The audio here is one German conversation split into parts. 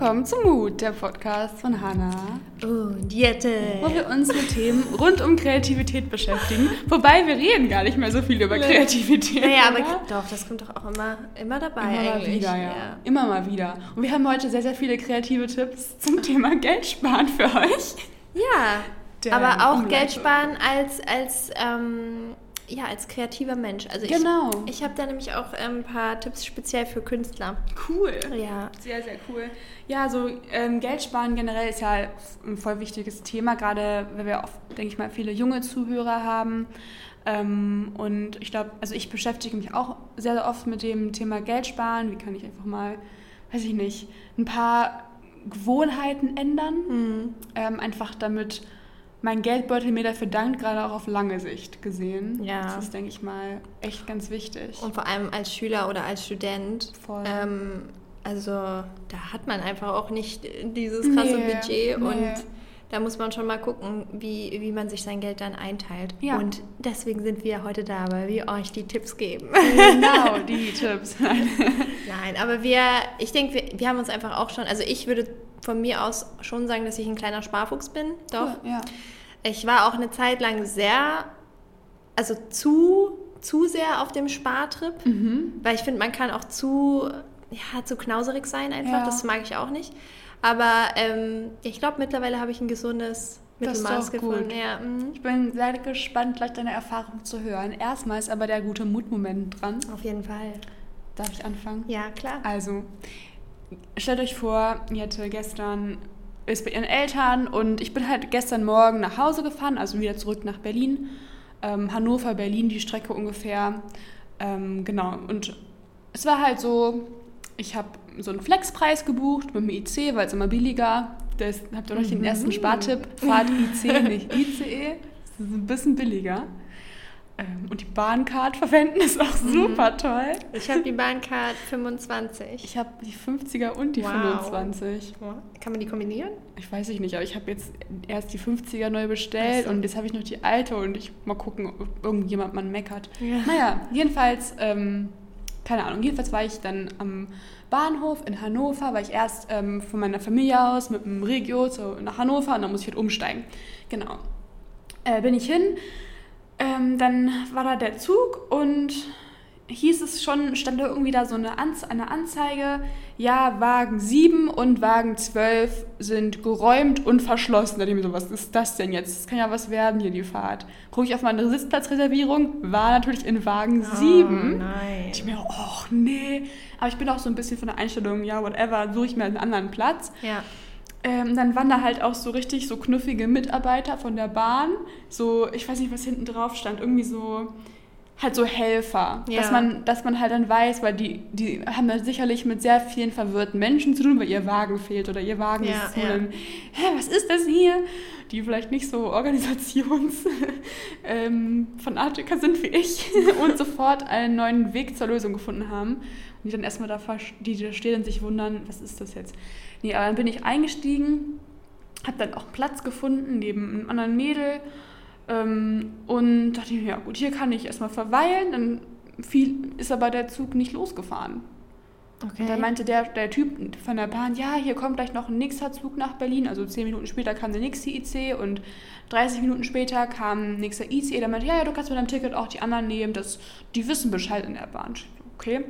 willkommen zum Mut, der Podcast von Hannah. Und Jette. Wo wir uns mit Themen rund um Kreativität beschäftigen. Wobei wir reden gar nicht mehr so viel über Kreativität. Naja, aber doch, das kommt doch auch immer, immer dabei Immer mal eigentlich. wieder, ja. Immer mal wieder. Und wir haben heute sehr, sehr viele kreative Tipps zum Thema Geld sparen für euch. Ja, Der aber auch. Geld sparen als, als, ähm, ja, als kreativer Mensch. Also ich, Genau. ich habe da nämlich auch ähm, ein paar Tipps speziell für Künstler. Cool. Ja. Sehr, sehr cool. Ja, so ähm, Geld sparen generell ist ja ein voll wichtiges Thema, gerade weil wir oft, denke ich mal, viele junge Zuhörer haben. Ähm, und ich glaube, also ich beschäftige mich auch sehr, sehr oft mit dem Thema Geld sparen. Wie kann ich einfach mal, weiß ich nicht, ein paar Gewohnheiten ändern? Hm. Ähm, einfach damit mein Geldbeutel mir dafür dankt, gerade auch auf lange Sicht gesehen. Ja. Das ist, denke ich mal, echt ganz wichtig. Und vor allem als Schüler oder als Student. Voll. Ähm, also da hat man einfach auch nicht dieses krasse Nee, Budget nee. und da muss man schon mal gucken, wie, wie man sich sein Geld dann einteilt. Ja. Und deswegen sind wir heute da, weil wir euch die Tipps geben. genau, die Tipps. Nein, aber wir, ich denke, wir, wir haben uns einfach auch schon, also ich würde von mir aus schon sagen, dass ich ein kleiner Sparfuchs bin. Doch. Ja. Ich war auch eine Zeit lang sehr, also zu, zu sehr auf dem Spartrip, Mhm. weil ich finde, man kann auch zu, ja, zu knauserig sein einfach. Ja. Das mag ich auch nicht. Aber ähm, ich glaube, mittlerweile habe ich ein gesundes Mittelmaß gefunden. Ja, mm, Ich bin sehr gespannt, gleich deine Erfahrung zu hören. Erstmal ist aber der gute Mutmoment dran. auf jeden Fall. Darf ich anfangen? Ja, klar. Also, stellt euch vor, Jette gestern ist bei ihren Eltern und ich bin halt gestern Morgen nach Hause gefahren, also wieder zurück nach Berlin. Ähm, Hannover, Berlin, die Strecke ungefähr. Ähm, genau, und es war halt so, ich habe so einen Flexpreis gebucht mit dem IC, weil es immer billiger. Das habt ihr noch den ersten Spartipp. Fahrt IC, nicht ICE. Das ist ein bisschen billiger. Ähm, und die Bahncard verwenden ist auch super toll. Ich habe die Bahncard 25. Ich habe die 50er und die Wow. 25. Kann man die kombinieren? Ich weiß ich nicht, aber ich habe jetzt erst die 50er neu bestellt Ach so. und jetzt habe ich noch die alte und ich mal gucken, ob irgendjemand mal meckert. Ja. Naja, jedenfalls, ähm, keine Ahnung, jedenfalls war ich dann am Bahnhof in Hannover, war ich erst ähm, von meiner Familie aus mit dem Regio zu, nach Hannover und dann muss ich halt umsteigen. Genau. Äh, bin ich hin, ähm, dann war da der Zug und hieß es schon, stand da irgendwie da so eine, Anz eine Anzeige, ja, Wagen 7 und Wagen 12 sind geräumt und verschlossen. Da dachte ich mir so, was ist das denn jetzt? Das kann ja was werden hier, die Fahrt. Gucke ich auf meine Sitzplatzreservierung, war natürlich in Wagen 7. nein. Ich mir, ach nee. Aber ich bin auch so ein bisschen von der Einstellung, ja, whatever, suche ich mir einen anderen Platz. Ja. Ähm, dann waren da halt auch so richtig so knuffige Mitarbeiter von der Bahn. So, ich weiß nicht, was hinten drauf stand. Irgendwie so, halt so Helfer. Ja. Dass, man, dass man halt dann weiß, weil die, die haben da sicherlich mit sehr vielen verwirrten Menschen zu tun, weil ihr Wagen fehlt oder ihr Wagen Ja, ist zu. ja. Dann, Hä, was ist das hier? Die vielleicht nicht so organisations ähm, Fanatiker sind wie ich und sofort einen neuen Weg zur Lösung gefunden haben. Und die dann erstmal davor, die da stehen und sich wundern, was ist das jetzt? Nee, aber dann bin ich eingestiegen, habe dann auch Platz gefunden neben einem anderen Mädel ähm, und dachte mir, ja gut, hier kann ich erstmal verweilen. Dann fiel, ist aber der Zug nicht losgefahren. Okay. Und dann meinte der, der Typ von der Bahn, ja, hier kommt gleich noch ein nächster Zug nach Berlin. Also zehn Minuten später kam der nächste IC und 30 Minuten später kam ein nächster IC. Der meinte, ja, ja, du kannst mit deinem Ticket auch die anderen nehmen. Das, die wissen Bescheid in der Bahn. Ich Okay.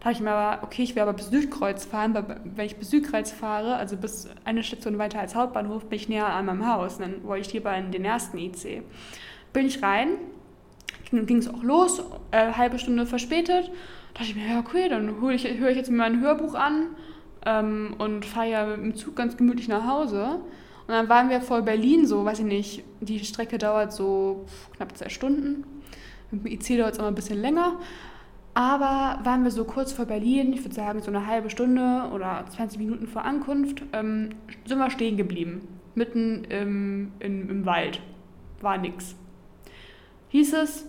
Da habe ich mir aber, okay, ich will aber bis Südkreuz fahren, weil wenn ich bis Südkreuz fahre, also bis eine Station weiter als Hauptbahnhof, bin ich näher an meinem Haus. Und dann wollte ich lieber in den ersten IC. Bin ich rein, ging es auch los, äh, halbe Stunde verspätet. Da dachte ich mir, ja, okay, dann höre ich, hör ich jetzt mein Hörbuch an ähm, und fahre ja mit dem Zug ganz gemütlich nach Hause. Und dann waren wir vor Berlin so, weiß ich nicht, die Strecke dauert so knapp zwei Stunden. Mit dem IC dauert es immer ein bisschen länger. Aber waren wir so kurz vor Berlin, ich würde sagen so eine halbe Stunde oder 20 Minuten vor Ankunft, ähm, sind wir stehen geblieben. Mitten im, im, im Wald. War nix. Hieß es,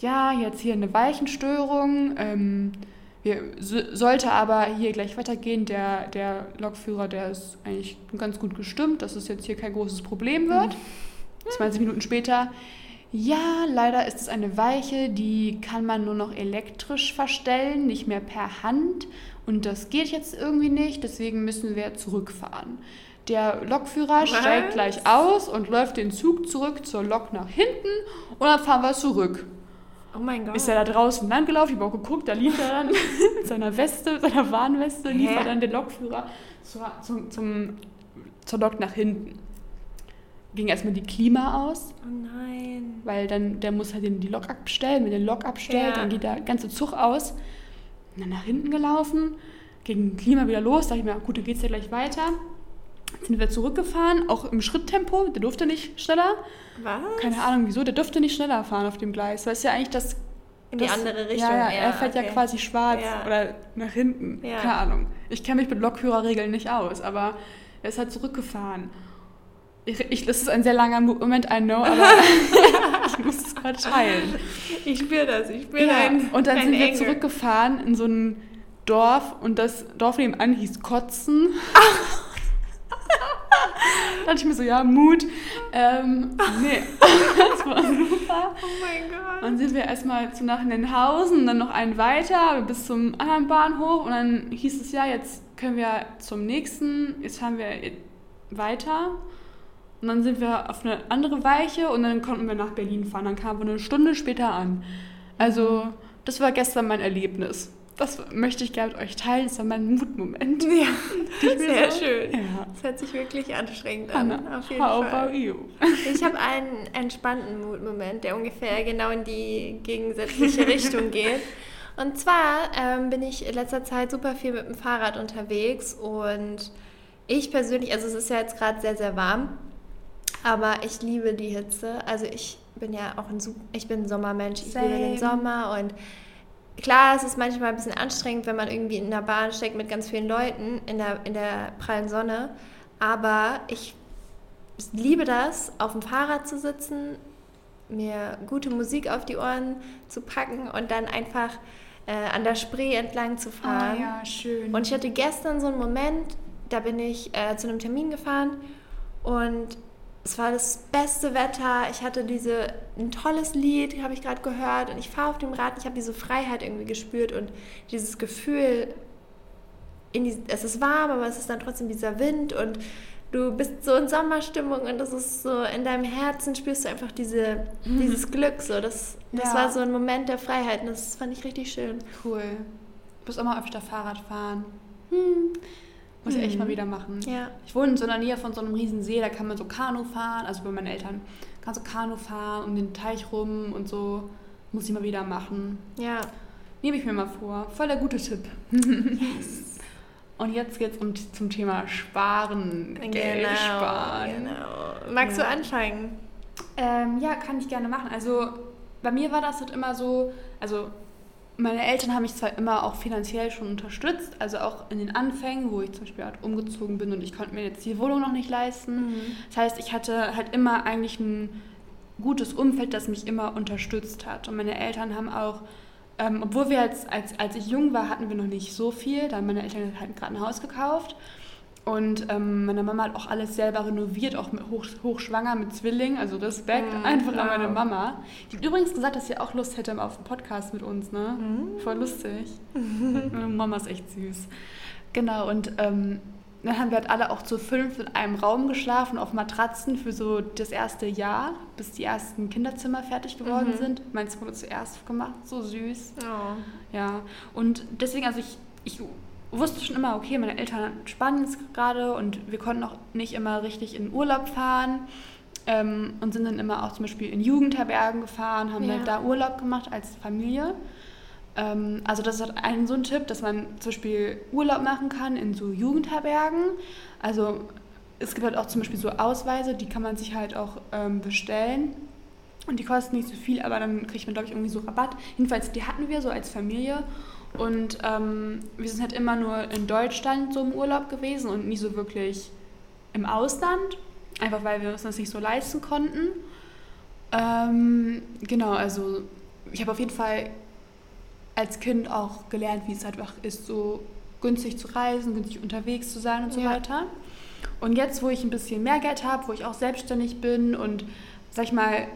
ja, jetzt hier eine Weichenstörung. Ähm, wir, so, sollte aber hier gleich weitergehen. Der, der Lokführer, der ist eigentlich ganz gut gestimmt, dass es jetzt hier kein großes Problem wird. 20 Minuten später, Ja, leider ist es eine Weiche, die kann man nur noch elektrisch verstellen, nicht mehr per Hand. Und das geht jetzt irgendwie nicht, deswegen müssen wir zurückfahren. Der Lokführer Was? steigt gleich aus und läuft den Zug zurück zur Lok nach hinten und dann fahren wir zurück. Oh mein Gott. Ist er da draußen lang gelaufen, ich habe auch geguckt, da lief er dann mit seiner Weste, seiner Warnweste, lief Hä? er dann der Lokführer zur, zum, zum, zur Lok nach hinten. Ging erstmal die Klima aus, oh nein. weil dann der muss halt den, die Lok abstellen. Wenn der Lok abstellt, Ja. dann geht der ganze Zug aus. Und dann nach hinten gelaufen, ging Klima wieder los. Da dachte ich mir, gut, dann geht's ja gleich weiter. Sind wir zurückgefahren, auch im Schritttempo. Der durfte nicht schneller. Was? Keine Ahnung wieso, der durfte nicht schneller fahren auf dem Gleis. Weil es ja eigentlich das. In die das, andere Richtung. Ja, ja, er fährt ja okay. quasi schwarz Ja. oder nach hinten. Ja. Keine Ahnung. Ich kenne mich mit Lokführerregeln nicht aus, aber er ist halt zurückgefahren. Ich, das ist ein sehr langer Moment, I know, aber ich muss es gerade teilen. Ich spüre das, ich spüre Ja, dein und dann dein sind wir Anger. zurückgefahren in so ein Dorf und das Dorf nebenan hieß Kotzen. da dachte ich mir so, ja, Mut. Ähm, nee, das war super. Oh mein Gott. Dann sind wir erstmal zu nach Nenhausen, dann noch einen weiter bis zum anderen Bahnhof und dann hieß es ja, jetzt können wir zum nächsten, jetzt fahren wir weiter. Und dann sind wir auf eine andere Weiche und dann konnten wir nach Berlin fahren. Dann kamen wir eine Stunde später an. Also, das war gestern mein Erlebnis. Das möchte ich gerne mit euch teilen. Das war mein Mutmoment. Ja, sehr so- schön. Ja. Das hört sich wirklich anstrengend an. Anna, auf jeden how Fall. about you? Ich habe einen entspannten Mutmoment, der ungefähr genau in die gegensätzliche Richtung geht. Und zwar ähm, bin ich in letzter Zeit super viel mit dem Fahrrad unterwegs und ich persönlich, also es ist ja jetzt gerade sehr, sehr warm, aber ich liebe die Hitze. Also ich bin ja auch ein, ich bin ein Sommermensch, ich liebe den Same. Sommer und klar, es ist manchmal ein bisschen anstrengend, wenn man irgendwie in der Bahn steckt mit ganz vielen Leuten in der, in der prallen Sonne, aber ich liebe das, auf dem Fahrrad zu sitzen, mir gute Musik auf die Ohren zu packen und dann einfach äh, an der Spree entlang zu fahren. Ah, ja, schön. Und ich hatte gestern so einen Moment, da bin ich äh, zu einem Termin gefahren und es war das beste Wetter. Ich hatte diese ein tolles Lied, habe ich gerade gehört und ich fahre auf dem Rad. Ich habe diese Freiheit irgendwie gespürt und dieses Gefühl, in die, es ist warm, aber es ist dann trotzdem dieser Wind und du bist so in Sommerstimmung und das ist so in deinem Herzen spürst du einfach diese, dieses Glück. So, das, das Ja. war so ein Moment der Freiheit und das fand ich richtig schön. Cool. Ich muss auch mal öfter Fahrrad fahren. Hm. Muss ich echt mal wieder machen. Ja. Ich wohne in so einer Nähe von so einem riesen See, da kann man so Kanu fahren, also bei meinen Eltern. Kann so Kanu fahren um den Teich rum und so. Muss ich mal wieder machen. Ja. Nehme ich mir mal vor. Voll der gute Tipp. Und jetzt geht's um, zum Thema Sparen. Geld sparen. Genau. Magst Ja. du anfangen? Ähm, ja, kann ich gerne machen. Also bei mir war das halt immer so, also meine Eltern haben mich zwar immer auch finanziell schon unterstützt, also auch in den Anfängen, wo ich zum Beispiel halt umgezogen bin und ich konnte mir jetzt die Wohnung noch nicht leisten. Das heißt, ich hatte halt immer eigentlich ein gutes Umfeld, das mich immer unterstützt hat. Und meine Eltern haben auch, ähm, obwohl wir jetzt, als, als ich jung war, hatten wir noch nicht so viel, da haben meine Eltern halt gerade ein Haus gekauft. Und ähm, meine Mama hat auch alles selber renoviert, auch mit hoch, hochschwanger mit Zwillingen. Also Respekt Mm, einfach an wow. meine Mama. Die hat übrigens gesagt, dass sie auch Lust hätte auf einen Podcast mit uns, ne? Mhm. Voll lustig. Meine Mama ist echt süß. Genau, und ähm, dann haben wir halt alle auch zu fünf in einem Raum geschlafen, auf Matratzen für so das erste Jahr, bis die ersten Kinderzimmer fertig geworden Mhm. sind. Meins wurde zuerst gemacht, so süß. Oh. Ja, und deswegen, also ich, ich wusste schon immer, okay, meine Eltern spannen es gerade und wir konnten auch nicht immer richtig in Urlaub fahren ähm, und sind dann immer auch zum Beispiel in Jugendherbergen gefahren, haben Ja. da Urlaub gemacht als Familie. Ähm, also das ist halt ein so ein Tipp, dass man zum Beispiel Urlaub machen kann in so Jugendherbergen. Also es gibt halt auch zum Beispiel so Ausweise, die kann man sich halt auch ähm, bestellen. Und die kosten nicht so viel, aber dann kriegt man, glaube ich, irgendwie so Rabatt. Jedenfalls, die hatten wir so als Familie. Und ähm, wir sind halt immer nur in Deutschland so im Urlaub gewesen und nie so wirklich im Ausland. Einfach weil wir uns das nicht so leisten konnten. Ähm, genau, also ich habe auf jeden Fall als Kind auch gelernt, wie es halt einfach ist, so günstig zu reisen, günstig unterwegs zu sein und so Ja. weiter. Und jetzt, wo ich ein bisschen mehr Geld habe, wo ich auch selbstständig bin und, sag ich mal,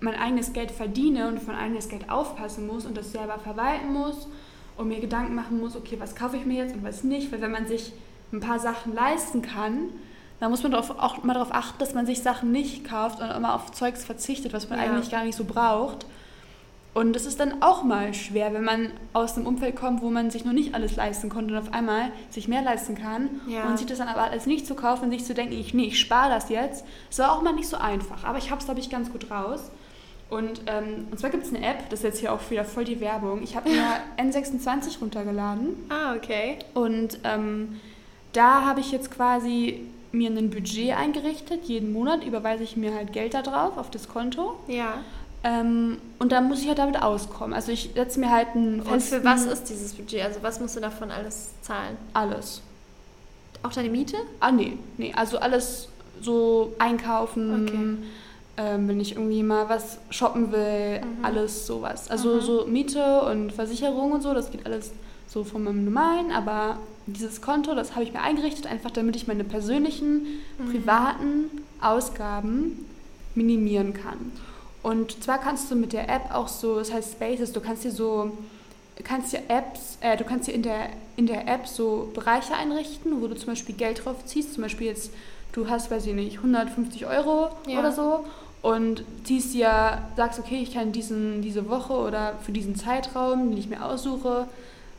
mein eigenes Geld verdiene und von eigenes Geld aufpassen muss und das selber verwalten muss und mir Gedanken machen muss, okay, was kaufe ich mir jetzt und was nicht, weil wenn man sich ein paar Sachen leisten kann, dann muss man darauf, auch mal darauf achten, dass man sich Sachen nicht kauft und immer auf Zeugs verzichtet, was man Ja. eigentlich gar nicht so braucht. Und das ist dann auch mal schwer, wenn man aus einem Umfeld kommt, wo man sich noch nicht alles leisten konnte und auf einmal sich mehr leisten kann Ja. und sich das dann aber alles nicht zu kaufen und sich zu denken, ich, nee, ich spare das jetzt. Das war auch mal nicht so einfach, aber ich habe es, glaube ich, ganz gut raus. Und, ähm, und zwar gibt es eine App, das ist jetzt hier auch wieder voll die Werbung. Ich habe mir N26 runtergeladen Ah, okay. und ähm, da habe ich jetzt quasi mir ein Budget eingerichtet. Jeden Monat überweise ich mir halt Geld da drauf auf das Konto. Ja. Ähm, und dann muss ich halt damit auskommen. Also ich setze mir halt einen Und für was ist dieses Budget? Also was musst du davon alles zahlen? Alles. Auch deine Miete? Ah, nee. Nee, also alles so einkaufen, Okay. Ähm, wenn ich irgendwie mal was shoppen will, Mhm. alles sowas. Also Mhm. so Miete und Versicherung und so, das geht alles so von meinem normalen, aber dieses Konto, das habe ich mir eingerichtet, einfach damit ich meine persönlichen, Mhm. privaten Ausgaben minimieren kann. Und zwar kannst du mit der App auch so, das heißt Spaces, du kannst dir so, kannst dir Apps, äh, du kannst dir in der, in der App so Bereiche einrichten, wo du zum Beispiel Geld drauf ziehst. Zum Beispiel jetzt, du hast, weiß ich nicht, 150 Euro Ja. oder so und ziehst dir, sagst, okay, ich kann diesen, diese Woche oder für diesen Zeitraum, den ich mir aussuche,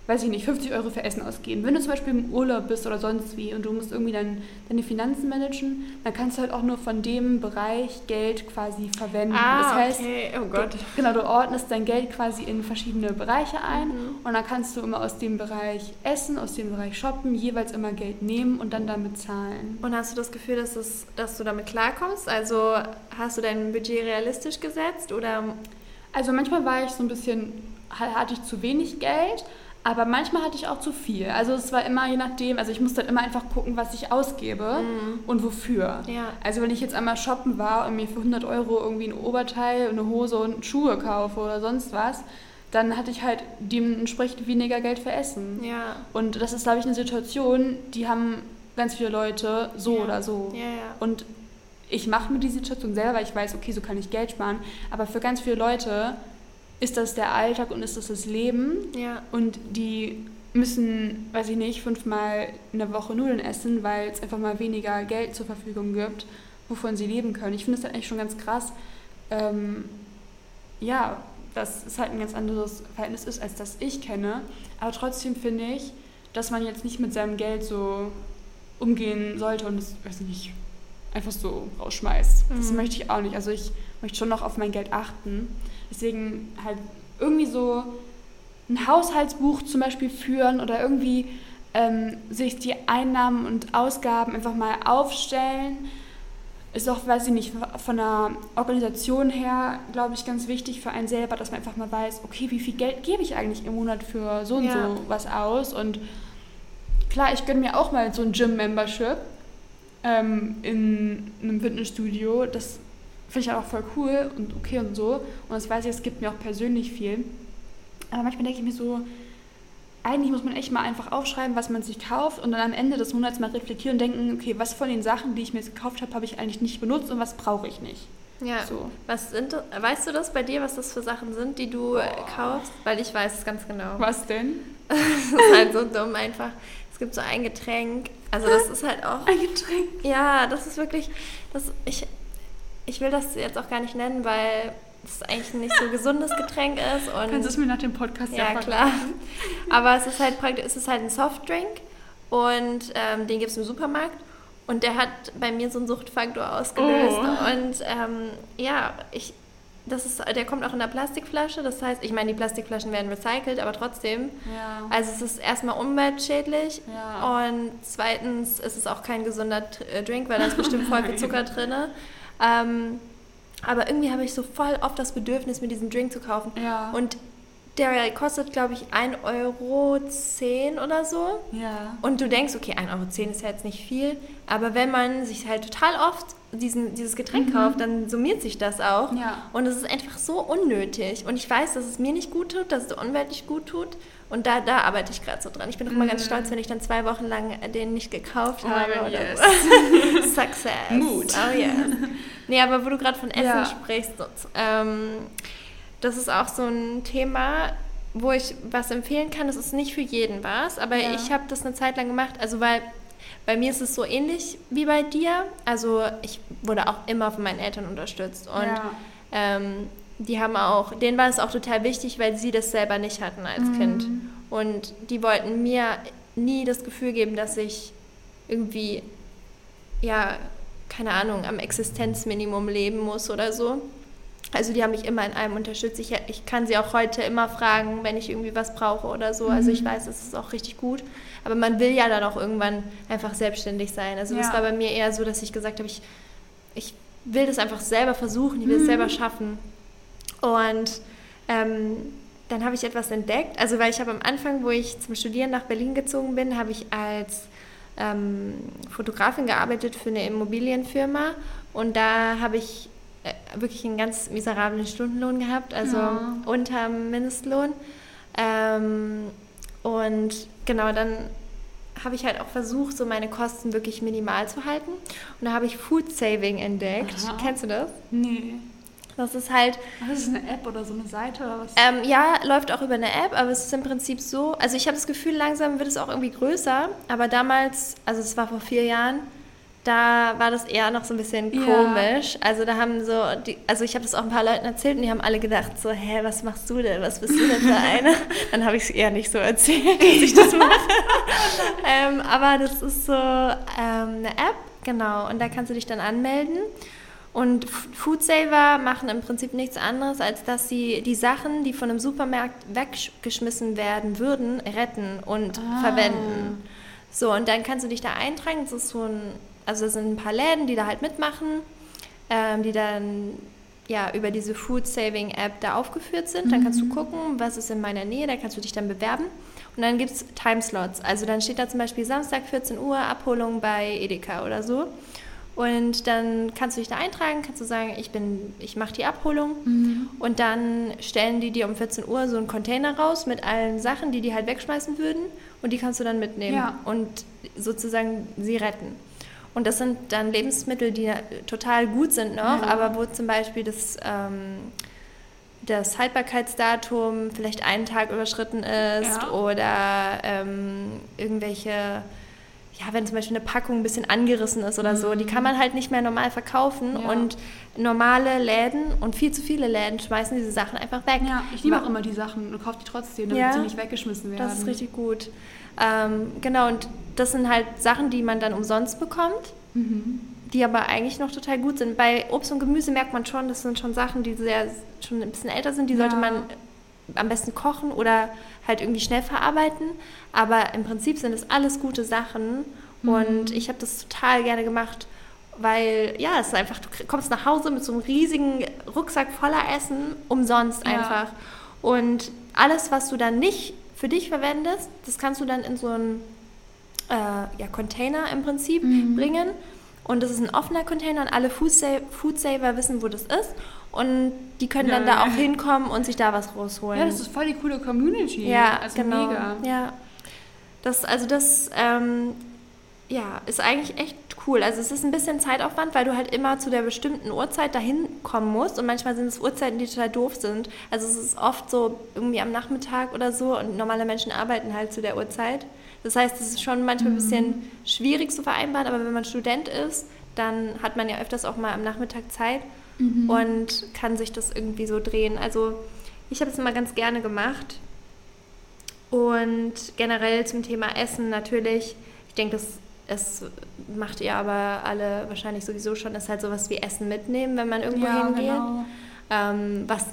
weiß ich nicht, 50 Euro für Essen ausgeben. Wenn du zum Beispiel im Urlaub bist oder sonst wie und du musst irgendwie dann deine Finanzen managen, dann kannst du halt auch nur von dem Bereich Geld quasi verwenden. Ah, das heißt, okay. Oh Gott. Du, genau, du ordnest dein Geld quasi in verschiedene Bereiche ein Mhm. und dann kannst du immer aus dem Bereich Essen, aus dem Bereich Shoppen jeweils immer Geld nehmen und dann damit zahlen. Und hast du das Gefühl, dass, es, dass du damit klarkommst? Also hast du dein Budget realistisch gesetzt oder Also manchmal war ich so ein bisschen, ha- hatte ich zu wenig Geld, aber manchmal hatte ich auch zu viel. Also es war immer je nachdem, also ich musste dann immer einfach gucken, was ich ausgebe und wofür. Ja. Also wenn ich jetzt einmal shoppen war und mir für 100 Euro irgendwie ein Oberteil, eine Hose und Schuhe kaufe oder sonst was, dann hatte ich halt dementsprechend weniger Geld für Essen. Ja. Und das ist, glaube ich, eine Situation, die haben ganz viele Leute so Ja. oder so. Und ich mache mir die Situation selber, weil ich weiß, okay, so kann ich Geld sparen. Aber für ganz viele Leute ist das der Alltag und ist das das Leben. Ja. Und die müssen, weiß ich nicht, fünfmal in der Woche Nudeln essen, weil es einfach mal weniger Geld zur Verfügung gibt, wovon sie leben können. Ich finde es halt eigentlich schon ganz krass. Ähm, ja, dass es halt ein ganz anderes Verhältnis ist, als das ich kenne. Aber trotzdem finde ich, dass man jetzt nicht mit seinem Geld so umgehen sollte und es, weiß ich nicht, einfach so rausschmeißt. Das Mhm. möchte ich auch nicht. Also ich möchte schon noch auf mein Geld achten. Deswegen halt irgendwie so ein Haushaltsbuch zum Beispiel führen oder irgendwie ähm, sich die Einnahmen und Ausgaben einfach mal aufstellen. Ist auch, weiß ich nicht, von der Organisation her, glaube ich, ganz wichtig für einen selber, dass man einfach mal weiß, okay, wie viel Geld gebe ich eigentlich im Monat für so und Ja. so was aus. Und klar, ich gönne mir auch mal so ein Gym-Membership ähm, in einem Fitnessstudio. Das finde ich auch voll cool und okay und so. Und das weiß ich, es gibt mir auch persönlich viel. Aber manchmal denke ich mir so, eigentlich muss man echt mal einfach aufschreiben, was man sich kauft und dann am Ende des Monats mal reflektieren und denken, okay, was von den Sachen, die ich mir jetzt gekauft habe, habe ich eigentlich nicht benutzt und was brauche ich nicht. Ja. So. Was sind das, weißt du das bei dir, was das für Sachen sind, die du äh, kaufst? Weil ich weiß es ganz genau. Was denn? Das ist halt so dumm einfach. Es gibt so ein Getränk. Also das ist halt auch. Ein Getränk. Ja, das ist wirklich. Das, ich, ich will das jetzt auch gar nicht nennen, weil es eigentlich ein nicht so gesundes Getränk ist. Und Kannst du es mir nach dem Podcast ja, verraten? klar. Aber es ist halt praktisch, es ist halt ein Softdrink und ähm, den gibt es im Supermarkt. Und der hat bei mir so einen Suchtfaktor ausgelöst. Oh. Und ähm, ja, ich, das ist, der kommt auch in der Plastikflasche. Das heißt, ich meine, die Plastikflaschen werden recycelt, aber trotzdem. Ja. Also es ist erstmal umweltschädlich Ja. und zweitens ist es auch kein gesunder äh, Drink, weil da ist bestimmt voll viel Zucker drin. Ähm, aber irgendwie habe ich so voll oft das Bedürfnis, mir diesen Drink zu kaufen. Ja. Und der kostet, glaube ich, 1,10 Euro oder so. ja. Und du denkst, okay, 1,10 Euro ist ja jetzt nicht viel. Aber wenn man sich halt total oft diesen, dieses Getränk kauft, dann summiert sich das auch. Mhm. Ja. Und es ist einfach so unnötig. Und ich weiß, dass es mir nicht gut tut, dass es der Umwelt nicht gut tut. Und da, da arbeite ich gerade so dran. Ich bin auch immer ganz stolz, wenn ich dann zwei Wochen lang den nicht gekauft Mhm. Oh habe. oder yes. so. Success. Mut. Oh yeah. Nee, aber wo du gerade von Essen Ja. sprichst, ähm, das ist auch so ein Thema, wo ich was empfehlen kann. Das ist nicht für jeden was, aber Ja. ich habe das eine Zeit lang gemacht. Also weil bei mir ist es so ähnlich wie bei dir. Also ich wurde auch immer von meinen Eltern unterstützt und Ja. ähm, die haben auch, denen war es auch total wichtig, weil sie das selber nicht hatten als Mhm. Kind. Und die wollten mir nie das Gefühl geben, dass ich irgendwie, ja, keine Ahnung, am Existenzminimum leben muss oder so. Also die haben mich immer in allem unterstützt. Ich, ich kann sie auch heute immer fragen, wenn ich irgendwie was brauche oder so. Also ich weiß, das ist auch richtig gut. Aber man will ja dann auch irgendwann einfach selbstständig sein. Also das Ja. war bei mir eher so, dass ich gesagt habe, ich, ich will das einfach selber versuchen, ich will es selber schaffen. Und ähm, dann habe ich etwas entdeckt. Also weil ich habe am Anfang, wo ich zum Studieren nach Berlin gezogen bin, habe ich als ähm, Fotografin gearbeitet für eine Immobilienfirma. Und da habe ich wirklich einen ganz miserablen Stundenlohn gehabt, also Ja. unter Mindestlohn. Ähm, und genau, dann habe ich halt auch versucht, so meine Kosten wirklich minimal zu halten. Und da habe ich Food Saving entdeckt. Aha. Kennst du das? Nee. Das ist halt, Das ist eine App oder so eine Seite oder was? ähm, ja, läuft auch über eine App, aber es ist im Prinzip so, also ich habe das Gefühl, langsam wird es auch irgendwie größer, aber damals, also es war vor vier Jahren, da war das eher noch so ein bisschen Ja. komisch. Also da haben so, die, also ich habe das auch ein paar Leuten erzählt und die haben alle gedacht so, hä, was machst du denn? Was bist du denn für eine? Dann habe ich es eher nicht so erzählt, dass ich das mache. ähm, aber das ist so ähm, eine App, genau, und da kannst du dich dann anmelden. Und Foodsaver machen im Prinzip nichts anderes, als dass sie die Sachen, die von einem Supermarkt weggeschmissen werden würden, retten und Ah. verwenden. So, und dann kannst du dich da eintragen. Das ist so ein, also es sind ein paar Läden, die da halt mitmachen, ähm, die dann ja über diese Food Saving App da aufgeführt sind. Dann kannst du gucken, was ist in meiner Nähe, da kannst du dich dann bewerben. Und dann gibt es Timeslots. Also dann steht da zum Beispiel Samstag 14 Uhr Abholung bei Edeka oder so. Und dann kannst du dich da eintragen, kannst du sagen, ich bin, ich mache die Abholung. Und dann stellen die dir um 14 Uhr so einen Container raus mit allen Sachen, die die halt wegschmeißen würden. Und die kannst du dann mitnehmen Ja. und sozusagen sie retten. Und das sind dann Lebensmittel, die total gut sind noch, Ja. aber wo zum Beispiel das, ähm, das Haltbarkeitsdatum vielleicht einen Tag überschritten ist Ja. oder ähm, irgendwelche, ja, wenn zum Beispiel eine Packung ein bisschen angerissen ist oder so, die kann man halt nicht mehr normal verkaufen Mhm. Ja. und normale Läden und viel zu viele Läden schmeißen diese Sachen einfach weg. Ja, ich Ma- auch immer die Sachen und kaufe die trotzdem, damit Ja. sie nicht weggeschmissen werden. Das ist richtig gut. Ähm, genau, und das sind halt Sachen, die man dann umsonst bekommt, Mhm. die aber eigentlich noch total gut sind. Bei Obst und Gemüse merkt man schon, das sind schon Sachen, die sehr schon ein bisschen älter sind. Die sollte Ja. man am besten kochen oder halt irgendwie schnell verarbeiten. Aber im Prinzip sind es alles gute Sachen. Und ich habe das total gerne gemacht, weil ja, es ist einfach, du kommst nach Hause mit so einem riesigen Rucksack voller Essen, umsonst Ja. einfach. Und alles, was du dann nicht für dich verwendest, das kannst du dann in so einen äh, ja, Container im Prinzip bringen. Und das ist ein offener Container und alle Foodsa- Foodsaver wissen, wo das ist. Und die können dann Ja. da auch hinkommen und sich da was rausholen. Ja, das ist voll die coole Community. Ja, also genau. mega. Ja. Das, also das, ähm, ja, ist eigentlich echt cool. Also es ist ein bisschen Zeitaufwand, weil du halt immer zu der bestimmten Uhrzeit dahin kommen musst und manchmal sind es Uhrzeiten, die total doof sind. Also es ist oft so irgendwie am Nachmittag oder so und normale Menschen arbeiten halt zu der Uhrzeit. Das heißt, es ist schon manchmal ein bisschen schwierig zu vereinbaren, aber wenn man Student ist, dann hat man ja öfters auch mal am Nachmittag Zeit und kann sich das irgendwie so drehen. Also ich habe es immer ganz gerne gemacht. Und generell zum Thema Essen natürlich, ich denke, das, das macht ihr aber alle wahrscheinlich sowieso schon, ist halt sowas wie Essen mitnehmen, wenn man irgendwo Ja, hingeht. genau. Ähm, was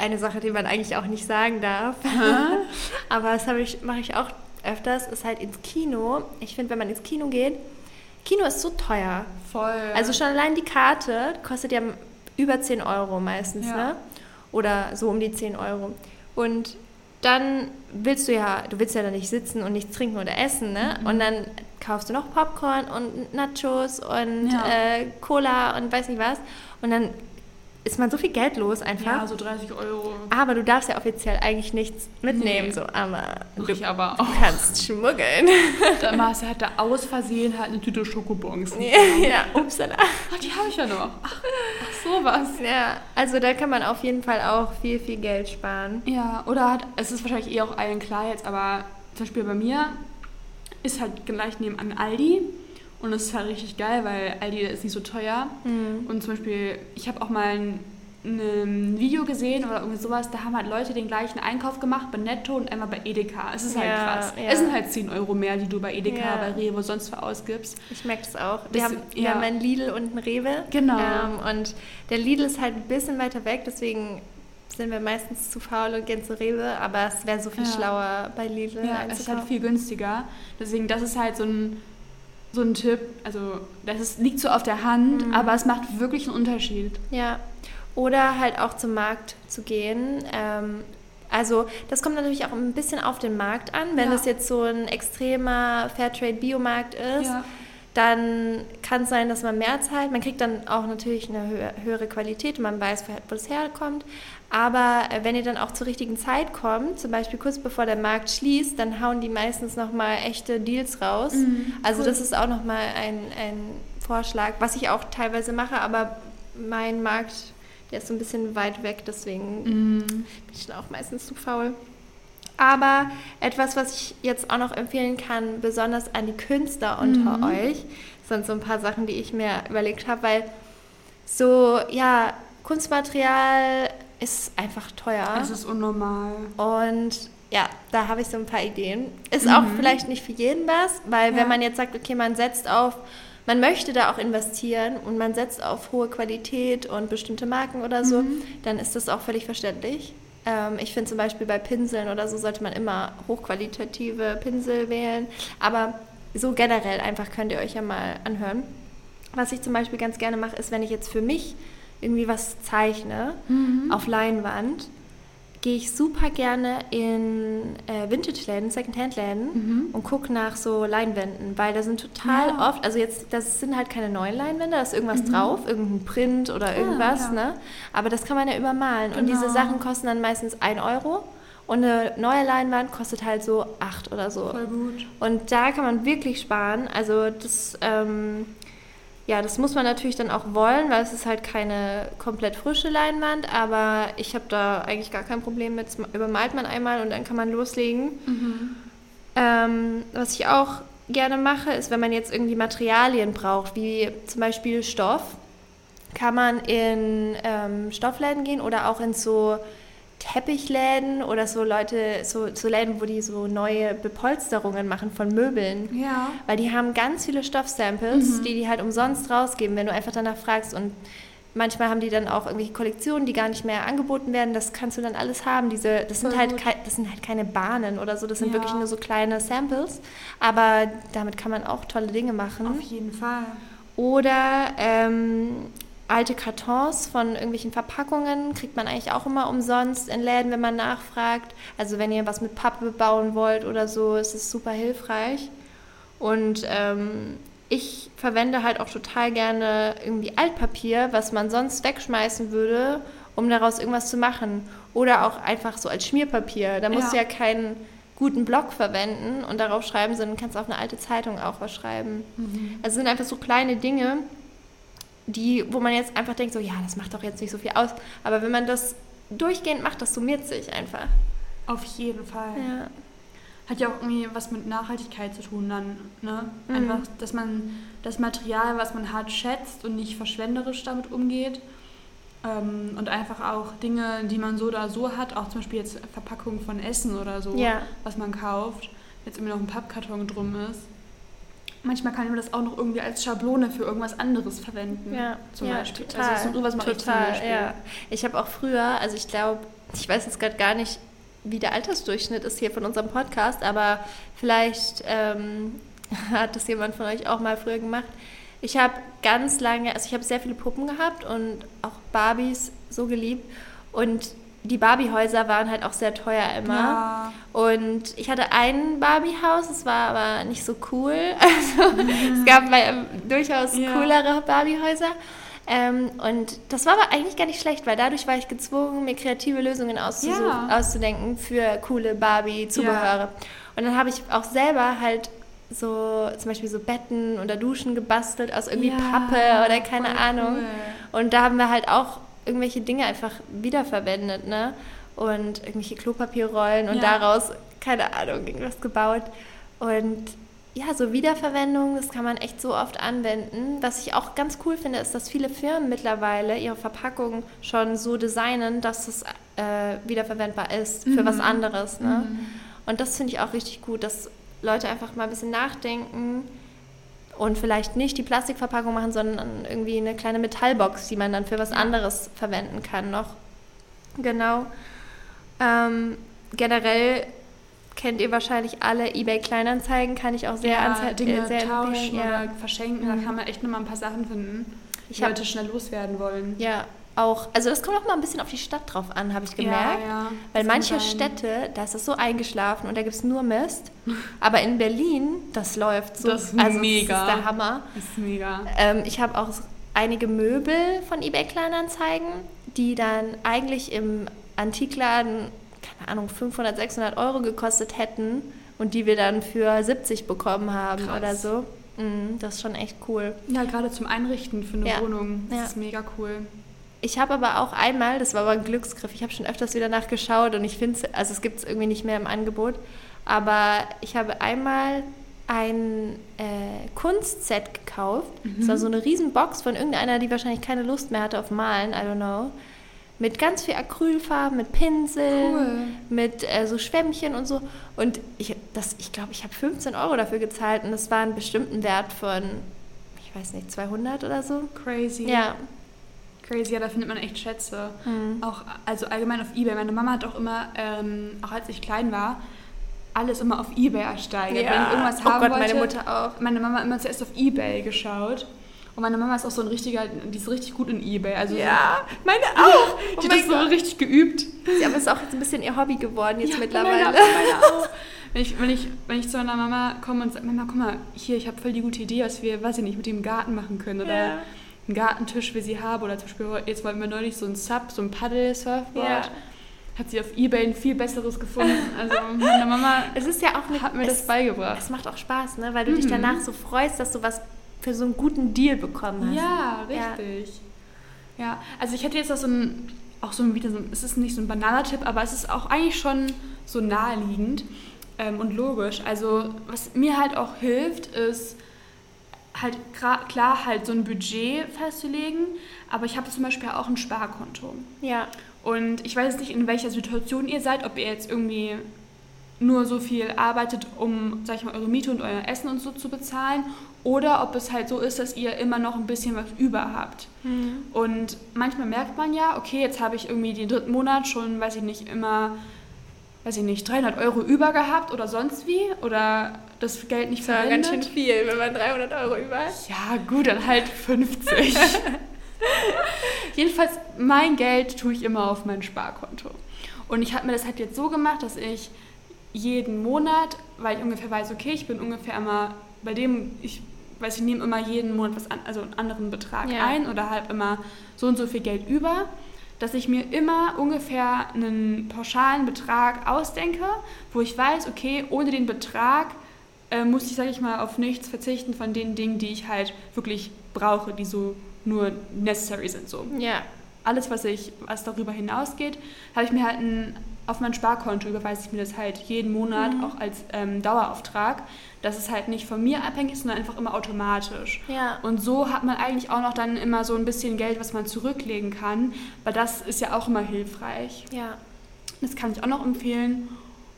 eine Sache, die man eigentlich auch nicht sagen darf. aber das ich, mache ich auch öfters, ist halt ins Kino. Ich finde, wenn man ins Kino geht, Kino ist so teuer. Voll. Also schon allein die Karte kostet ja über 10 Euro meistens, Ja. ne? Oder so um die 10 Euro. Und dann willst du ja, du willst ja da nicht sitzen und nichts trinken oder essen, ne? Mhm. Und dann kaufst du noch Popcorn und Nachos und Ja. äh, Cola und weiß nicht was. Und dann ist man so viel Geld los einfach. Ja, so 30 Euro. Aber du darfst ja offiziell eigentlich nichts mitnehmen, Nee. so, aber du ich aber du auch. kannst schmuggeln. Der Marcel hatte aus Versehen halt eine Tüte Schokobons. ja, upsala. Ach, die habe ich ja noch. Ach, ach sowas. Ja, also da kann man auf jeden Fall auch viel, viel Geld sparen. Ja, oder hat, es ist wahrscheinlich eh auch allen klar jetzt, aber zum Beispiel bei mir ist halt gleich nebenan Aldi und das ist halt richtig geil, weil Aldi ist nicht so teuer. Und zum Beispiel, ich habe auch mal ein, ein Video gesehen oder irgendwie sowas, da haben halt Leute den gleichen Einkauf gemacht bei Netto und einmal bei Edeka. Es ist halt Ja, krass. ja. Es sind halt 10 Euro mehr, die du bei Edeka, Ja. bei Rewe sonst für ausgibst. Ich merke das auch. Wir, Das- haben, wir ja. haben einen Lidl und einen Rewe. Genau. Ähm, und der Lidl ist halt ein bisschen weiter weg, deswegen sind wir meistens zu faul und gehen zu Rewe. Aber es wäre so viel Ja. schlauer bei Lidl Ja, es ist halt viel günstiger. Deswegen, das ist halt so ein, so ein Tipp. Also, das ist, liegt so auf der Hand, Mhm. aber es macht wirklich einen Unterschied. Ja. Oder halt auch zum Markt zu gehen. Ähm, also das kommt natürlich auch ein bisschen auf den Markt an. Wenn Ja. es jetzt so ein extremer Fairtrade-Biomarkt ist, Ja. Dann kann es sein, dass man mehr zahlt. Man kriegt dann auch natürlich eine höhe, höhere Qualität und man weiß, wo das herkommt. Aber äh, wenn ihr dann auch zur richtigen Zeit kommt, zum Beispiel kurz bevor der Markt schließt, dann hauen die meistens nochmal echte Deals raus. Mhm, also cool. das ist auch nochmal ein, ein Vorschlag, was ich auch teilweise mache, aber mein Markt, der ist so ein bisschen weit weg, deswegen Mhm. bin ich dann auch meistens zu faul. Aber etwas, was ich jetzt auch noch empfehlen kann, besonders an die Künstler unter Mhm. euch, sind so ein paar Sachen, die ich mir überlegt habe, weil so, ja, Kunstmaterial ist einfach teuer. Es ist unnormal. Und ja, da habe ich so ein paar Ideen. Ist Mhm. auch vielleicht nicht für jeden was, weil Ja. wenn man jetzt sagt, okay, man setzt auf, man möchte da auch investieren und man setzt auf hohe Qualität und bestimmte Marken oder so, Mhm. dann ist das auch völlig verständlich. Ähm, ich finde zum Beispiel bei Pinseln oder so sollte man immer hochqualitative Pinsel wählen. Aber so generell einfach könnt ihr euch ja mal anhören. Was ich zum Beispiel ganz gerne mache, ist, wenn ich jetzt für mich irgendwie was zeichne Mhm. auf Leinwand, gehe ich super gerne in äh, Vintage-Läden, Second-Hand-Läden Mhm. und gucke nach so Leinwänden, weil da sind total Ja. oft, also jetzt, das sind halt keine neuen Leinwände, da ist irgendwas drauf, irgendein Print oder irgendwas, Mhm. Ah, ja. ne? Aber das kann man ja übermalen und diese Genau. Sachen kosten dann meistens 1 Euro und eine neue Leinwand kostet halt so 8 oder so. Voll gut. Und da kann man wirklich sparen. Also das, ähm, ja, das muss man natürlich dann auch wollen, weil es ist halt keine komplett frische Leinwand. Aber ich habe da eigentlich gar kein Problem mit. Das Übermalt man einmal und dann kann man loslegen. Mhm. Ähm, was ich auch gerne mache, ist, wenn man jetzt irgendwie Materialien braucht, wie zum Beispiel Stoff, kann man in ähm, Stoffläden gehen oder auch in so Teppichläden oder so Leute, so, so Läden, wo die so neue Bepolsterungen machen von Möbeln. Ja. Weil die haben ganz viele Stoffsamples, die die halt umsonst rausgeben, wenn du einfach danach fragst. Und manchmal haben die dann auch irgendwelche Kollektionen, die gar nicht mehr angeboten werden. Das kannst du dann alles haben. Diese, das, sind halt kei- das sind halt keine Bahnen oder so, das sind Ja. wirklich nur so kleine Samples. Aber damit kann man auch tolle Dinge machen. Auf jeden Fall. Oder ähm, alte Kartons von irgendwelchen Verpackungen kriegt man eigentlich auch immer umsonst in Läden, wenn man nachfragt. Also wenn ihr was mit Pappe bauen wollt oder so, ist es super hilfreich. Und ähm, ich verwende halt auch total gerne irgendwie Altpapier, was man sonst wegschmeißen würde, um daraus irgendwas zu machen. Oder auch einfach so als Schmierpapier. Da musst Ja. du ja keinen guten Block verwenden und darauf schreiben, sondern kannst auf eine alte Zeitung auch was schreiben. Also es sind einfach so kleine Dinge, die, wo man jetzt einfach denkt, so ja, das macht doch jetzt nicht so viel aus. Aber wenn man das durchgehend macht, das summiert sich einfach. Auf jeden Fall. Ja. Hat ja auch irgendwie was mit Nachhaltigkeit zu tun dann, ne? Mhm. Einfach, dass man das Material, was man hat, schätzt und nicht verschwenderisch damit umgeht. Ähm, und einfach auch Dinge, die man so oder so hat, auch zum Beispiel jetzt Verpackungen von Essen oder so, Ja. was man kauft, jetzt irgendwie noch ein Pappkarton drum ist. Manchmal kann man das auch noch irgendwie als Schablone für irgendwas anderes verwenden. Ja, zum ja, Beispiel. total. Also sowas mache ich zum total, Beispiel. ja. Ich habe auch früher, also ich glaube, ich weiß jetzt gerade gar nicht, wie der Altersdurchschnitt ist hier von unserem Podcast, aber vielleicht ähm, hat das jemand von euch auch mal früher gemacht. Ich habe ganz lange, also ich habe sehr viele Puppen gehabt und auch Barbies so geliebt und die Barbiehäuser waren halt auch sehr teuer immer. Ja. Und ich hatte ein Barbiehaus, es war aber nicht so cool. Also es gab bei, ähm, durchaus Ja. coolere Barbiehäuser. Ähm, und das war aber eigentlich gar nicht schlecht, weil dadurch war ich gezwungen, mir kreative Lösungen auszusuchen, Ja. auszudenken für coole Barbie-Zubehöre. Und dann habe ich auch selber halt so zum Beispiel so Betten oder Duschen gebastelt aus irgendwie Pappe oder keine voll Ahnung. cool. Und da haben wir halt auch irgendwelche Dinge einfach wiederverwendet, ne? Und irgendwelche Klopapierrollen und Ja. daraus, keine Ahnung, irgendwas gebaut. Und ja, so Wiederverwendung, das kann man echt so oft anwenden. Was ich auch ganz cool finde, ist, dass viele Firmen mittlerweile ihre Verpackungen schon so designen, dass es äh, wiederverwendbar ist für was anderes. Ne? Und das finde ich auch richtig gut, dass Leute einfach mal ein bisschen nachdenken und vielleicht nicht die Plastikverpackung machen, sondern irgendwie eine kleine Metallbox, die man dann für was anderes verwenden kann noch. Genau. Ähm, generell kennt ihr wahrscheinlich alle eBay Kleinanzeigen, kann ich auch sehr, ja, anze- Dinge äh, sehr tauschen. Ja. oder verschenken, da kann man echt nochmal ein paar Sachen finden, die Leute schnell loswerden wollen. ja, auch. Also das kommt auch mal ein bisschen auf die Stadt drauf an, habe ich gemerkt. Ja, ja. Weil manche sein. Städte, da ist es so eingeschlafen und da gibt es nur Mist. Aber in Berlin, das läuft so. Das ist also mega. Das ist der Hammer. Das ist mega. Ähm, ich habe auch einige Möbel von eBay Kleinanzeigen, die dann eigentlich im Antikladen, keine Ahnung, 500, 600 Euro gekostet hätten und die wir dann für 70 bekommen haben Krass. oder so. Mhm, das ist schon echt cool. Ja, gerade zum Einrichten für eine Ja. Wohnung. Das Ja. ist mega cool. Ich habe aber auch einmal, das war aber ein Glücksgriff, ich habe schon öfters wieder nachgeschaut und ich finde es, also es gibt es irgendwie nicht mehr im Angebot, aber ich habe einmal ein äh, Kunstset gekauft. Das war so eine Riesenbox von irgendeiner, die wahrscheinlich keine Lust mehr hatte auf Malen, I don't know. Mit ganz viel Acrylfarben, mit Pinseln, Cool. mit äh, so Schwämmchen und so. Und ich, das, ich glaube, ich habe 15 Euro dafür gezahlt und das war einen bestimmten Wert von, ich weiß nicht, 200 oder so. Crazy. Ja. Crazy, ja, da findet man echt Schätze. Mhm. Auch, also allgemein auf Ebay. Meine Mama hat auch immer, ähm, auch als ich klein war, alles immer auf Ebay ersteigert. Wenn ich irgendwas oh haben Gott, wollte, meine Mutter auch. meine Mama immer zuerst auf Ebay geschaut. Und meine Mama ist auch so ein richtiger, die ist richtig gut in Ebay. Also Ja, meine auch. so, Oh die hat das so Gott. richtig geübt. Ja, aber es ist auch jetzt ein bisschen ihr Hobby geworden jetzt Ja, mittlerweile. Meine, meine auch. Wenn ich, wenn, ich, wenn ich zu meiner Mama komme und sage, Mama, guck mal, hier, ich habe voll die gute Idee, was wir, weiß ich nicht, mit dem Garten machen können. Oder Ja. Einen Gartentisch, wie sie haben. Oder zum Beispiel, jetzt wollten wir neulich so ein Sub, so ein Paddle-Surfboard. Ja. Hat sie auf Ebay ein viel besseres gefunden. Also meine Mama Es ist ja auch eine, hat mir das es, beigebracht. es macht auch Spaß, ne? weil du dich Mhm. danach so freust, dass du was für so einen guten Deal bekommen hast. Ja, Ja. richtig. Ja, also ich hätte jetzt auch so ein, auch so ein, wieder so ein, es ist nicht so ein banaler Tipp, aber es ist auch eigentlich schon so naheliegend ähm, und logisch. Also was mir halt auch hilft, ist halt klar halt so ein Budget festzulegen, aber ich habe zum Beispiel auch ein Sparkonto. Ja. Und ich weiß jetzt nicht, in welcher Situation ihr seid, ob ihr jetzt irgendwie nur so viel arbeitet, um, sag ich mal, eure Miete und euer Essen und so zu bezahlen, oder ob es halt so ist, dass ihr immer noch ein bisschen was über habt. Mhm. Und manchmal merkt man ja, okay, jetzt habe ich irgendwie den dritten Monat schon, weiß ich nicht, immer, weiß ich nicht, 300 Euro über gehabt oder sonst wie, oder das Geld nicht Das war ganz schön verwendet. viel, wenn man 300 Euro über hat. Ja, gut, dann halt 50. Jedenfalls, mein Geld tue ich immer auf mein Sparkonto. Und ich habe mir das halt jetzt so gemacht, dass ich jeden Monat, weil ich ungefähr weiß, okay, ich bin ungefähr immer bei dem, ich weiß, ich nehme immer jeden Monat was an, also einen anderen Betrag Ja. ein oder halt immer so und so viel Geld über, dass ich mir immer ungefähr einen pauschalen Betrag ausdenke, wo ich weiß, okay, ohne den Betrag äh, muss ich, sage ich mal, auf nichts verzichten von den Dingen, die ich halt wirklich brauche, die so nur necessary sind. So. Ja. Alles, was, ich, was darüber hinausgeht, habe ich mir halt ein, auf mein Sparkonto überweise ich mir das halt jeden Monat Mhm. auch als ähm, Dauerauftrag, dass es halt nicht von mir abhängig ist, sondern einfach immer automatisch. Ja. Und so hat man eigentlich auch noch dann immer so ein bisschen Geld, was man zurücklegen kann, weil das ist ja auch immer hilfreich. Ja. Das kann ich auch noch empfehlen.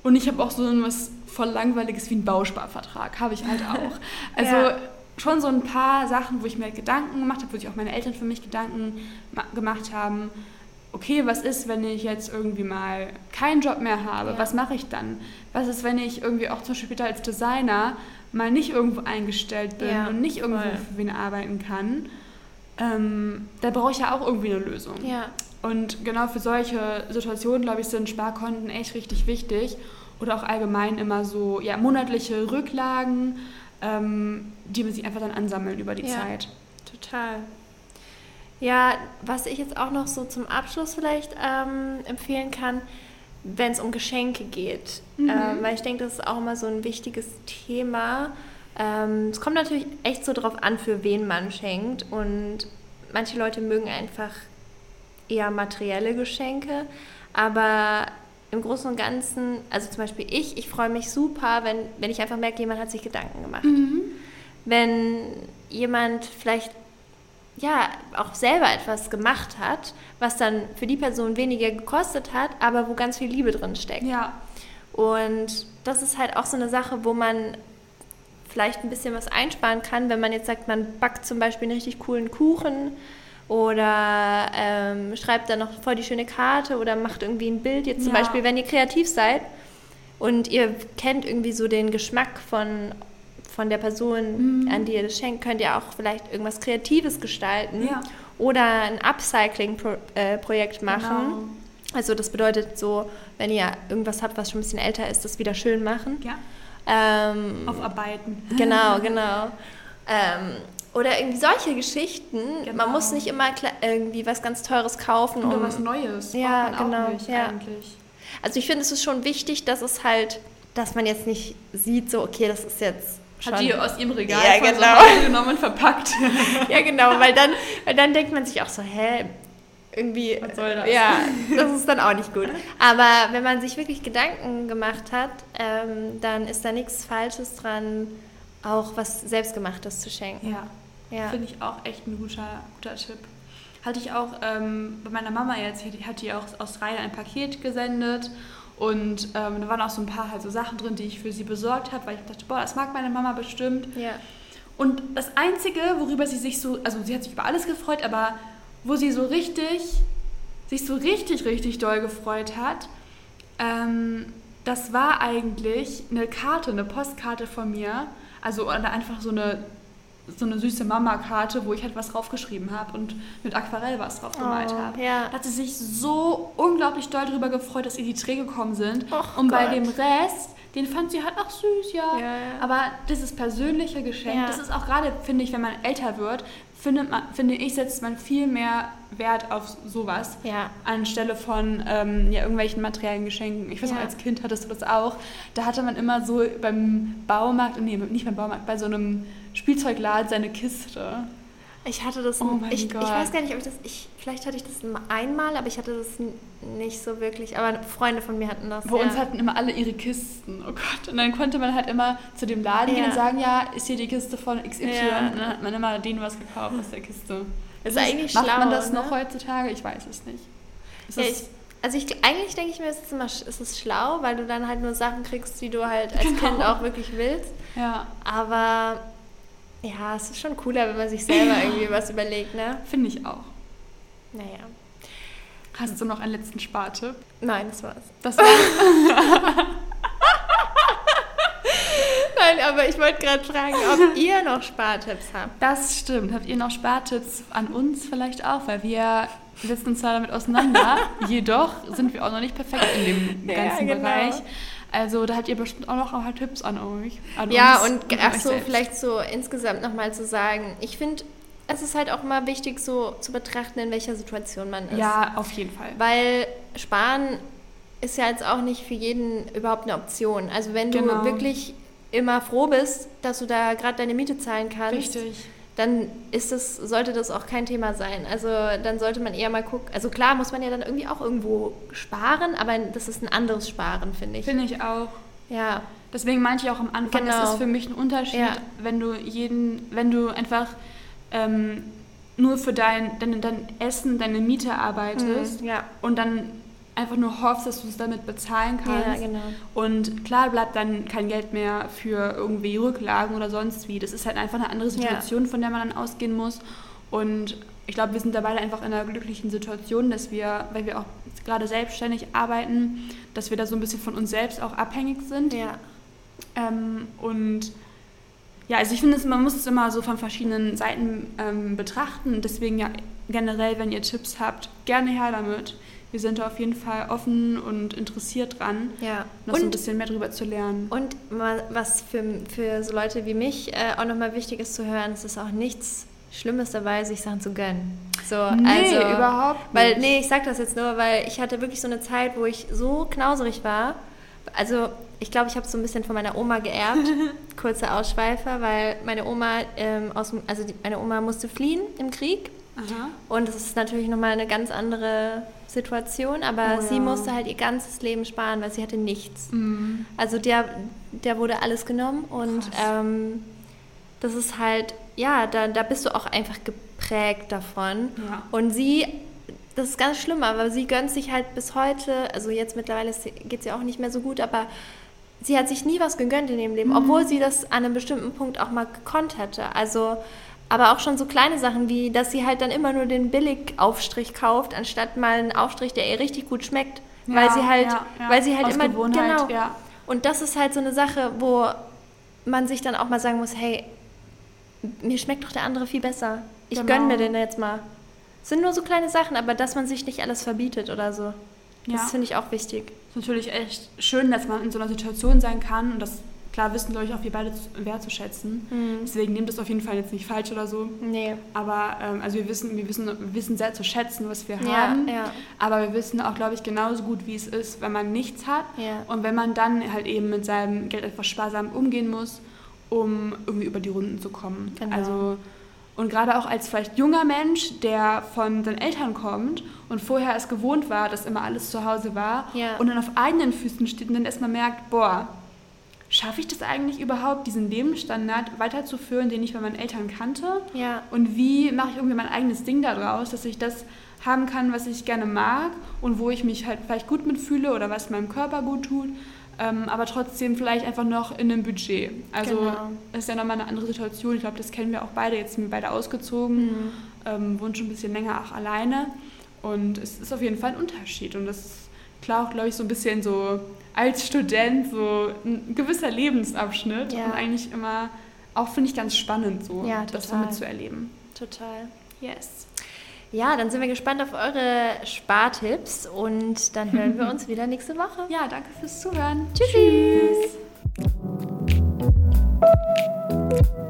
Und ich habe auch so was voll langweiliges wie einen Bausparvertrag, habe ich halt auch. Also Ja. schon so ein paar Sachen, wo ich mir halt Gedanken gemacht habe, wo sich auch meine Eltern für mich Gedanken ma- gemacht haben. Okay, was ist, wenn ich jetzt irgendwie mal keinen Job mehr habe? Ja. Was mache ich dann? Was ist, wenn ich irgendwie auch zum Beispiel später als Designer mal nicht irgendwo eingestellt bin Ja, und nicht irgendwo voll. für wen arbeiten kann? Ähm, da brauche ich ja auch irgendwie eine Lösung. Ja. Und genau für solche Situationen, glaube ich, sind Sparkonten echt richtig wichtig. Oder auch allgemein immer so ja, monatliche Rücklagen, ähm, die man sich einfach dann ansammeln über die Ja. Zeit. Total. Ja, was ich jetzt auch noch so zum Abschluss vielleicht ähm, empfehlen kann, wenn es um Geschenke geht. Mhm. Ähm, weil ich denke, das ist auch immer so ein wichtiges Thema. Ähm, es kommt natürlich echt so drauf an, für wen man schenkt. Und manche Leute mögen einfach eher materielle Geschenke. Aber im Großen und Ganzen, also zum Beispiel ich, ich freue mich super, wenn, wenn ich einfach merke, jemand hat sich Gedanken gemacht. Mhm. Wenn jemand vielleicht ja auch selber etwas gemacht hat, was dann für die Person weniger gekostet hat, aber wo ganz viel Liebe drin steckt. Ja. Und das ist halt auch so eine Sache, wo man vielleicht ein bisschen was einsparen kann, wenn man jetzt sagt, man backt zum Beispiel einen richtig coolen Kuchen oder ähm, schreibt dann noch voll die schöne Karte oder macht irgendwie ein Bild. Jetzt zum ja. Beispiel, wenn ihr kreativ seid und ihr kennt irgendwie so den Geschmack von, von der Person, mhm. an die ihr das schenkt, könnt ihr auch vielleicht irgendwas Kreatives gestalten ja. oder ein Upcycling-Projekt äh, machen. Genau. Also das bedeutet so, wenn ihr irgendwas habt, was schon ein bisschen älter ist, das wieder schön machen. Ja. Ähm, Aufarbeiten. Genau, genau. Ähm, oder irgendwie solche Geschichten. Genau. Man muss nicht immer irgendwie was ganz Teures kaufen. Oder um, was Neues. Ja, genau. Ja. Eigentlich. Also ich finde, es ist schon wichtig, dass es halt, dass man jetzt nicht sieht, so, okay, das ist jetzt schon... Hat die aus ihrem Regal ja, genau. so genommen und verpackt. ja, genau, weil dann, weil dann denkt man sich auch so, hä, irgendwie... Was soll das? Ja, das ist dann auch nicht gut. Aber wenn man sich wirklich Gedanken gemacht hat, ähm, dann ist da nichts Falsches dran, auch was Selbstgemachtes zu schenken. Ja. Ja. Finde ich auch echt ein guter, guter Tipp. Hatte ich auch ähm, bei meiner Mama jetzt, hat die auch aus Australien ein Paket gesendet und ähm, da waren auch so ein paar halt so Sachen drin, die ich für sie besorgt habe, weil ich dachte, boah, das mag meine Mama bestimmt. Ja. Und das Einzige, worüber sie sich so, also sie hat sich über alles gefreut, aber wo sie so richtig, sich so richtig, richtig doll gefreut hat, ähm, das war eigentlich eine Karte, eine Postkarte von mir. Also einfach so eine so eine süße Mama-Karte, wo ich halt was draufgeschrieben habe und mit Aquarell was drauf gemalt oh, habe. Ja. Da hat sie sich so unglaublich doll darüber gefreut, dass ihr die Tränen gekommen sind. Och und Gott. bei dem Rest, den fand sie halt auch süß, ja. ja, ja. Aber dieses persönliche Geschenk, ja. das ist auch gerade, finde ich, wenn man älter wird, findet man, finde ich, setzt man viel mehr Wert auf sowas. Ja. Anstelle von ähm, ja, irgendwelchen materiellen Geschenken. Ich weiß ja. noch, als Kind hattest du das auch. Da hatte man immer so beim Baumarkt, nee, nicht beim Baumarkt, bei so einem Spielzeugladen seine Kiste. Ich hatte das, oh ich, ich, weiß gar nicht, ob ich das, ich, vielleicht hatte ich das einmal, aber ich hatte das nicht so wirklich, aber Freunde von mir hatten das. Bei ja. uns hatten immer alle ihre Kisten, oh Gott. Und dann konnte man halt immer zu dem Laden ja. gehen und sagen, ja, ist hier die Kiste von XY. Ja. Und dann hat man immer denen was gekauft aus der Kiste. Ist, ist eigentlich Macht schlau, man das ne? noch heutzutage? Ich weiß es nicht. Ich, also ich, eigentlich denke ich mir, es ist, immer, es ist schlau, weil du dann halt nur Sachen kriegst, die du halt als genau. Kind auch wirklich willst. Ja. Aber ja, es ist schon cooler, wenn man sich selber irgendwie was überlegt, ne? Finde ich auch. Naja. Hast du noch einen letzten Spartipp? Nein, das war's. Das war's. Nein, aber ich wollte gerade fragen, ob ihr noch Spartipps habt. Das stimmt. Habt ihr noch Spartipps an uns vielleicht auch? Weil wir setzen uns zwar damit auseinander, jedoch sind wir auch noch nicht perfekt in dem ganzen ja, genau. Bereich. Also da habt ihr bestimmt auch noch ein paar Tipps an euch. An ja, uns, und ach so, vielleicht so insgesamt nochmal zu sagen, ich finde, es ist halt auch mal wichtig, so zu betrachten, in welcher Situation man ist. Ja, auf jeden Fall. Weil Sparen ist ja jetzt auch nicht für jeden überhaupt eine Option. Also wenn genau. du wirklich immer froh bist, dass du da gerade deine Miete zahlen kannst. Richtig dann ist das, sollte das auch kein Thema sein. Also dann sollte man eher mal gucken. Also klar muss man ja dann irgendwie auch irgendwo sparen, aber das ist ein anderes Sparen, finde ich. Finde ich auch. Ja. Deswegen meinte ich auch am Anfang, genau. es ist für mich ein Unterschied, ja. wenn du jeden, wenn du einfach ähm, nur für dein, dein, dein Essen, deine Miete arbeitest mhm, ja. und dann einfach nur hoffst, dass du es damit bezahlen kannst. Ja, genau. Und klar bleibt dann kein Geld mehr für irgendwie Rücklagen oder sonst wie. Das ist halt einfach eine andere Situation, ja. von der man dann ausgehen muss. Und ich glaube, wir sind da beide einfach in einer glücklichen Situation, dass wir, weil wir auch gerade selbstständig arbeiten, dass wir da so ein bisschen von uns selbst auch abhängig sind. Ja. Ähm, und ja, also ich finde, man muss es immer so von verschiedenen Seiten ähm, betrachten. Deswegen ja generell, wenn ihr Tipps habt, gerne her damit wir sind da auf jeden Fall offen und interessiert dran, ja. noch und, so ein bisschen mehr darüber zu lernen. Und was für, für so Leute wie mich äh, auch nochmal wichtig ist zu hören, es ist auch nichts Schlimmes dabei, sich Sachen zu gönnen. So, Nee, also, überhaupt Weil, nicht. nee, ich sag das jetzt nur, weil ich hatte wirklich so eine Zeit, wo ich so knauserig war. Also, ich glaube, ich habe es so ein bisschen von meiner Oma geerbt. Kurzer Ausschweifer, weil meine Oma ähm, aus also die, meine Oma musste fliehen im Krieg. Aha. Und das ist natürlich nochmal eine ganz andere Situation, aber Oh sie ja. musste halt ihr ganzes Leben sparen, weil sie hatte nichts. Mhm. Also der, der wurde alles genommen und ähm, das ist halt, ja, da, da bist du auch einfach geprägt davon. Ja. Und sie, das ist ganz schlimm, aber sie gönnt sich halt bis heute, also jetzt mittlerweile geht es ihr auch nicht mehr so gut, aber sie hat sich nie was gegönnt in ihrem Leben, obwohl sie das an einem bestimmten Punkt auch mal gekonnt hätte. Also, aber auch schon so kleine Sachen wie, dass sie halt dann immer nur den Billigaufstrich kauft, anstatt mal einen Aufstrich, der ihr richtig gut schmeckt. weil Ja, sie halt, ja, ja. weil sie halt Aus immer, Gewohnheit, genau. Und das ist halt so eine Sache, wo man sich dann auch mal sagen muss, hey, mir schmeckt doch der andere viel besser. Ich Genau. gönn mir den jetzt mal. Es sind nur so kleine Sachen, aber dass man sich nicht alles verbietet oder so. Das finde ich auch wichtig. ist natürlich echt schön, dass man in so einer Situation sein kann und das klar wissen, glaube ich, auch wir beide zu- wertzuschätzen. Deswegen nehmt das auf jeden Fall jetzt nicht falsch oder so. Nee. Aber ähm, also wir wissen, wir wissen, wir wissen sehr zu schätzen, was wir Ja, haben. ja. Aber wir wissen auch, glaube ich, genauso gut, wie es ist, wenn man nichts hat Ja. und wenn man dann halt eben mit seinem Geld etwas sparsam umgehen muss, um irgendwie über die Runden zu kommen. Genau. Also und gerade auch als vielleicht junger Mensch, der von seinen Eltern kommt und vorher es gewohnt war, dass immer alles zu Hause war Ja. und dann auf eigenen Füßen steht und dann erstmal merkt, boah, schaffe ich das eigentlich überhaupt, diesen Lebensstandard weiterzuführen, den ich bei meinen Eltern kannte? Ja. Und wie mache ich irgendwie mein eigenes Ding daraus, dass ich das haben kann, was ich gerne mag und wo ich mich halt vielleicht gut mitfühle oder was meinem Körper gut tut, ähm, aber trotzdem vielleicht einfach noch in einem Budget. Also Genau. das ist ja nochmal eine andere Situation. Ich glaube, das kennen wir auch beide. Jetzt sind wir beide ausgezogen, Mhm. ähm, wohnen schon ein bisschen länger auch alleine. Und es ist auf jeden Fall ein Unterschied. Und das ist klar auch, glaube ich, so ein bisschen so als Student so ein gewisser Lebensabschnitt ja. und eigentlich immer auch finde ich ganz spannend so ja, das so mitzuerleben. Total. Yes. Ja, dann sind wir gespannt auf eure Spartipps und dann hören wir uns wieder nächste Woche. Ja, danke fürs Zuhören. Tschüss. Tschüss.